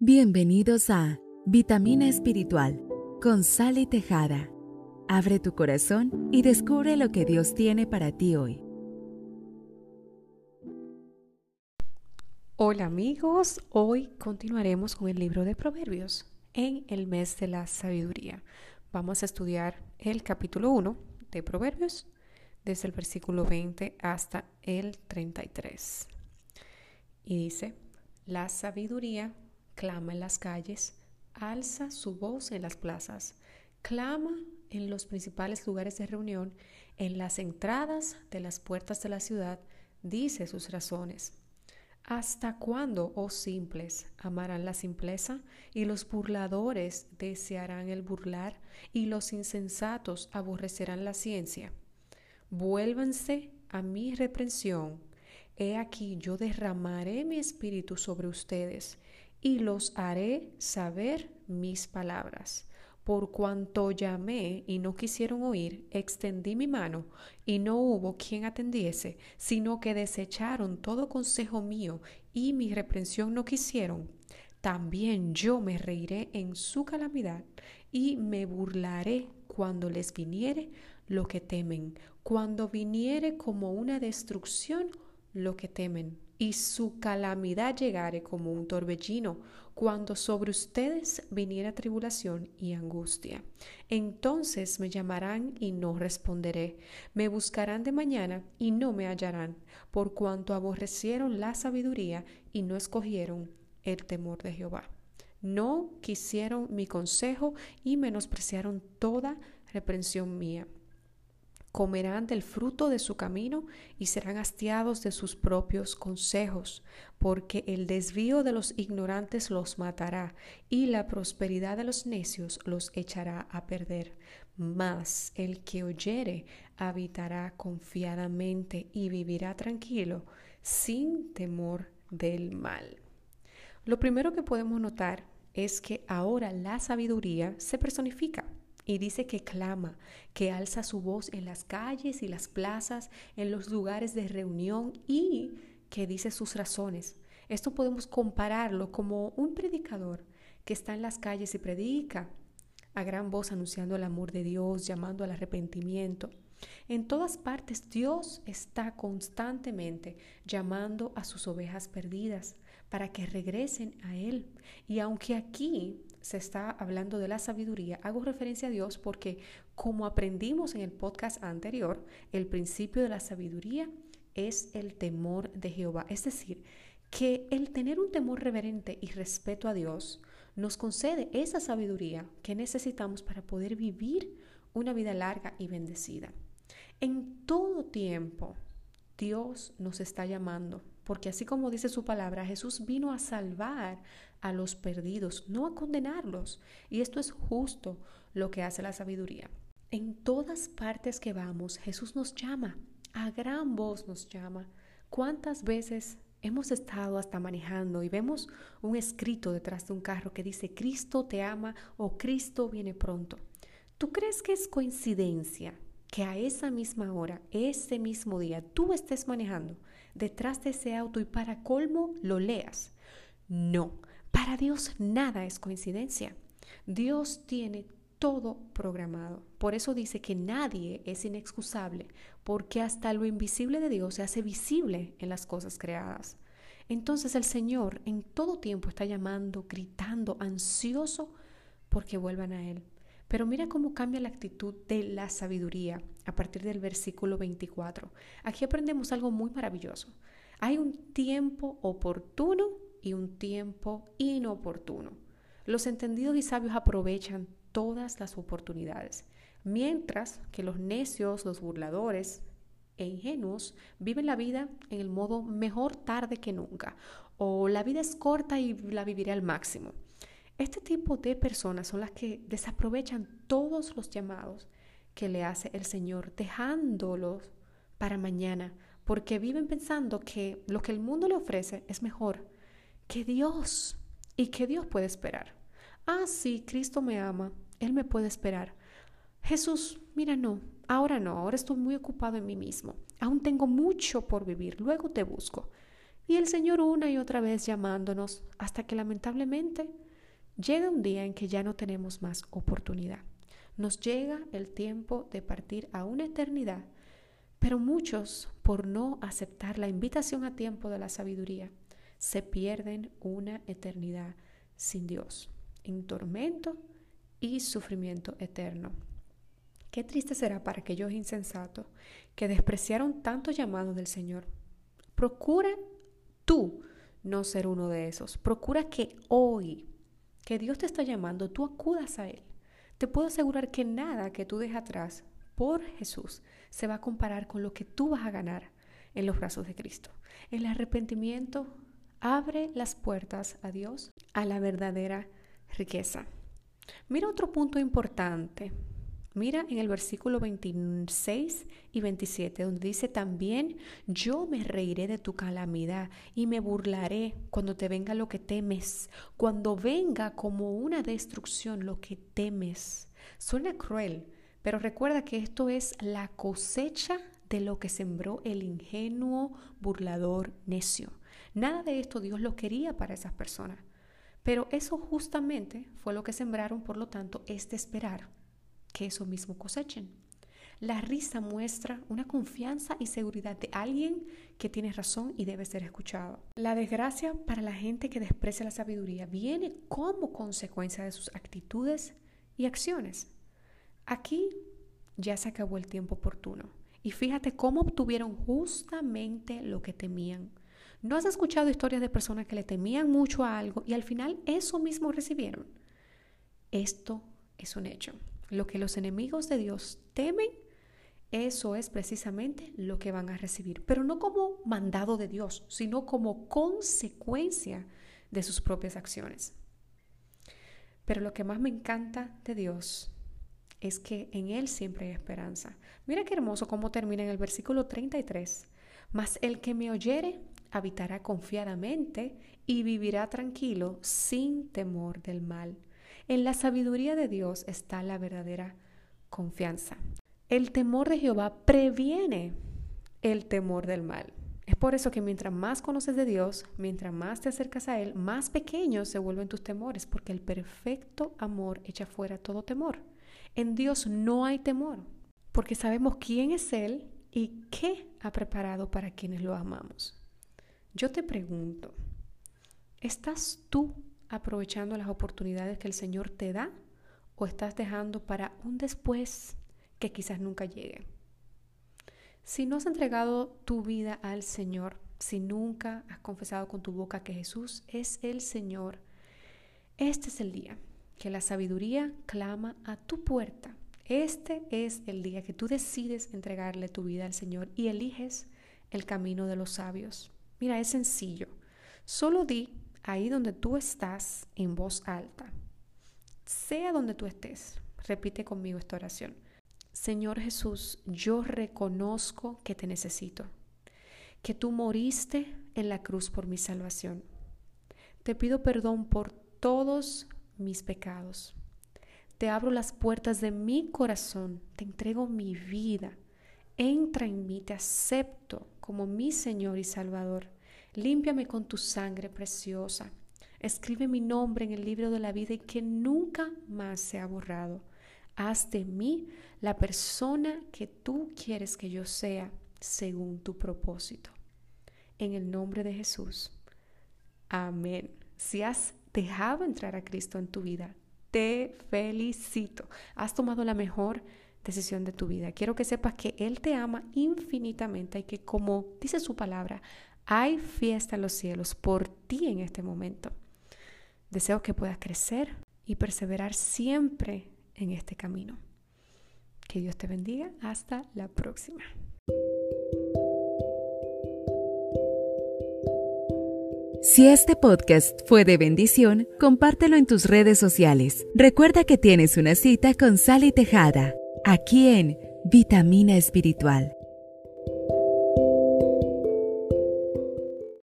Bienvenidos a Vitamina Espiritual con Sally Tejada. Abre tu corazón y descubre lo que Dios tiene para ti hoy. Hola amigos, hoy continuaremos con el libro de Proverbios en el mes de la sabiduría. Vamos a estudiar el capítulo 1 de Proverbios desde el versículo 20 hasta el 33. Y dice, la sabiduría clama en las calles, alza su voz en las plazas, clama en los principales lugares de reunión, en las entradas de las puertas de la ciudad, dice sus razones. ¿Hasta cuándo, oh simples, amarán la simpleza y los burladores desearán el burlar y los insensatos aborrecerán la ciencia? Vuélvanse a mi reprensión. He aquí yo derramaré mi espíritu sobre ustedes y los haré saber mis palabras. Por cuanto llamé y no quisieron oír, extendí mi mano y no hubo quien atendiese, sino que desecharon todo consejo mío y mi reprensión no quisieron. También yo me reiré en su calamidad y me burlaré cuando les viniere lo que temen, cuando viniere como una destrucción lo que temen y su calamidad llegare como un torbellino, cuando sobre ustedes viniera tribulación y angustia. Entonces me llamarán y no responderé, me buscarán de mañana y no me hallarán, por cuanto aborrecieron la sabiduría y no escogieron el temor de Jehová. No quisieron mi consejo y menospreciaron toda reprensión mía comerán del fruto de su camino y serán hastiados de sus propios consejos, porque el desvío de los ignorantes los matará y la prosperidad de los necios los echará a perder. Mas el que oyere habitará confiadamente y vivirá tranquilo, sin temor del mal. Lo primero que podemos notar es que ahora la sabiduría se personifica y dice que clama, que alza su voz en las calles y las plazas, en los lugares de reunión y que dice sus razones. Esto podemos compararlo como un predicador que está en las calles y predica a gran voz anunciando el amor de Dios, llamando al arrepentimiento. En todas partes Dios está constantemente llamando a sus ovejas perdidas para que regresen a Él. Y aunque aquí se está hablando de la sabiduría, hago referencia a Dios porque como aprendimos en el podcast anterior, el principio de la sabiduría es el temor de Jehová. Es decir, que el tener un temor reverente y respeto a Dios nos concede esa sabiduría que necesitamos para poder vivir una vida larga y bendecida. En todo tiempo, Dios nos está llamando, porque así como dice su palabra, Jesús vino a salvar a los perdidos, no a condenarlos. Y esto es justo lo que hace la sabiduría. En todas partes que vamos, Jesús nos llama, a gran voz nos llama. ¿Cuántas veces hemos estado hasta manejando y vemos un escrito detrás de un carro que dice Cristo te ama o Cristo viene pronto? ¿Tú crees que es coincidencia que a esa misma hora, ese mismo día, tú estés manejando detrás de ese auto y para colmo lo leas? No, para Dios nada es coincidencia. Dios tiene todo programado. Por eso dice que nadie es inexcusable, porque hasta lo invisible de Dios se hace visible en las cosas creadas. Entonces el Señor en todo tiempo está llamando, gritando, ansioso porque vuelvan a Él. Pero mira cómo cambia la actitud de la sabiduría a partir del versículo 24. Aquí aprendemos algo muy maravilloso. Hay un tiempo oportuno y un tiempo inoportuno. Los entendidos y sabios aprovechan todas las oportunidades, mientras que los necios, los burladores e ingenuos viven la vida en el modo mejor tarde que nunca, o la vida es corta y la viviré al máximo. Este tipo de personas son las que desaprovechan todos los llamados que le hace el Señor, dejándolos para mañana, porque viven pensando que lo que el mundo le ofrece es mejor que Dios y que Dios puede esperar. Ah, sí, Cristo me ama, Él me puede esperar. Jesús, mira, no, ahora no, ahora estoy muy ocupado en mí mismo, aún tengo mucho por vivir, luego te busco. Y el Señor una y otra vez llamándonos hasta que lamentablemente llega un día en que ya no tenemos más oportunidad. Nos llega el tiempo de partir a una eternidad, pero muchos, por no aceptar la invitación a tiempo de la sabiduría, se pierden una eternidad sin Dios, en tormento y sufrimiento eterno. Qué triste será para aquellos insensatos que despreciaron tanto llamado del Señor. Procura tú no ser uno de esos. Procura que hoy, que Dios te está llamando, tú acudas a Él. Te puedo asegurar que nada que tú dejes atrás por Jesús se va a comparar con lo que tú vas a ganar en los brazos de Cristo. El arrepentimiento abre las puertas a Dios, a la verdadera riqueza. Mira otro punto importante Mira en el versículo 26 y 27, donde dice también, yo me reiré de tu calamidad y me burlaré cuando te venga lo que temes, cuando venga como una destrucción lo que temes. Suena cruel, pero recuerda que esto es la cosecha de lo que sembró el ingenuo burlador necio. Nada de esto Dios lo quería para esas personas. Pero eso justamente fue lo que sembraron, por lo tanto, es de esperar que eso mismo cosechen. La risa muestra una confianza y seguridad de alguien que tiene razón y debe ser escuchado. La desgracia para la gente que desprecia la sabiduría viene como consecuencia de sus actitudes y acciones. Aquí ya se acabó el tiempo oportuno. Y fíjate cómo obtuvieron justamente lo que temían. ¿No has escuchado historias de personas que le temían mucho a algo y al final eso mismo recibieron? Esto es un hecho. Lo que los enemigos de Dios temen, eso es precisamente lo que van a recibir, pero no como mandado de Dios, sino como consecuencia de sus propias acciones. Pero lo que más me encanta de Dios es que en Él siempre hay esperanza. Mira qué hermoso cómo termina en el versículo 33. Mas el que me oyere habitará confiadamente y vivirá tranquilo sin temor del mal. En la sabiduría de Dios está la verdadera confianza. El temor de Jehová previene el temor del mal. Es por eso que mientras más conoces de Dios, mientras más te acercas a Él, más pequeños se vuelven tus temores, porque el perfecto amor echa fuera todo temor. En Dios no hay temor, porque sabemos quién es Él y qué ha preparado para quienes lo amamos. Yo te pregunto, ¿estás tú aprovechando las oportunidades que el Señor te da o estás dejando para un después que quizás nunca llegue? Si no has entregado tu vida al Señor, si nunca has confesado con tu boca que Jesús es el Señor, este es el día que la sabiduría clama a tu puerta. Este es el día que tú decides entregarle tu vida al Señor y eliges el camino de los sabios. Mira, es sencillo. Solo di ahí donde tú estás en voz alta. Sea donde tú estés, repite conmigo esta oración. Señor Jesús, yo reconozco que te necesito, que tú moriste en la cruz por mi salvación. Te pido perdón por todos mis pecados. Te abro las puertas de mi corazón, te entrego mi vida. Entra en mí, te acepto como mi Señor y Salvador. Límpiame con tu sangre preciosa. Escribe mi nombre en el libro de la vida y que nunca más sea borrado. Haz de mí la persona que tú quieres que yo sea según tu propósito. En el nombre de Jesús. Amén. Si has dejado entrar a Cristo en tu vida, te felicito. Has tomado la mejor decisión de tu vida. Quiero que sepas que Él te ama infinitamente y que como dice su palabra, hay fiesta en los cielos por ti en este momento. Deseo que puedas crecer y perseverar siempre en este camino. Que Dios te bendiga. Hasta la próxima. Si este podcast fue de bendición, compártelo en tus redes sociales. Recuerda que tienes una cita con Sally Tejada, aquí en Vitamina Espiritual.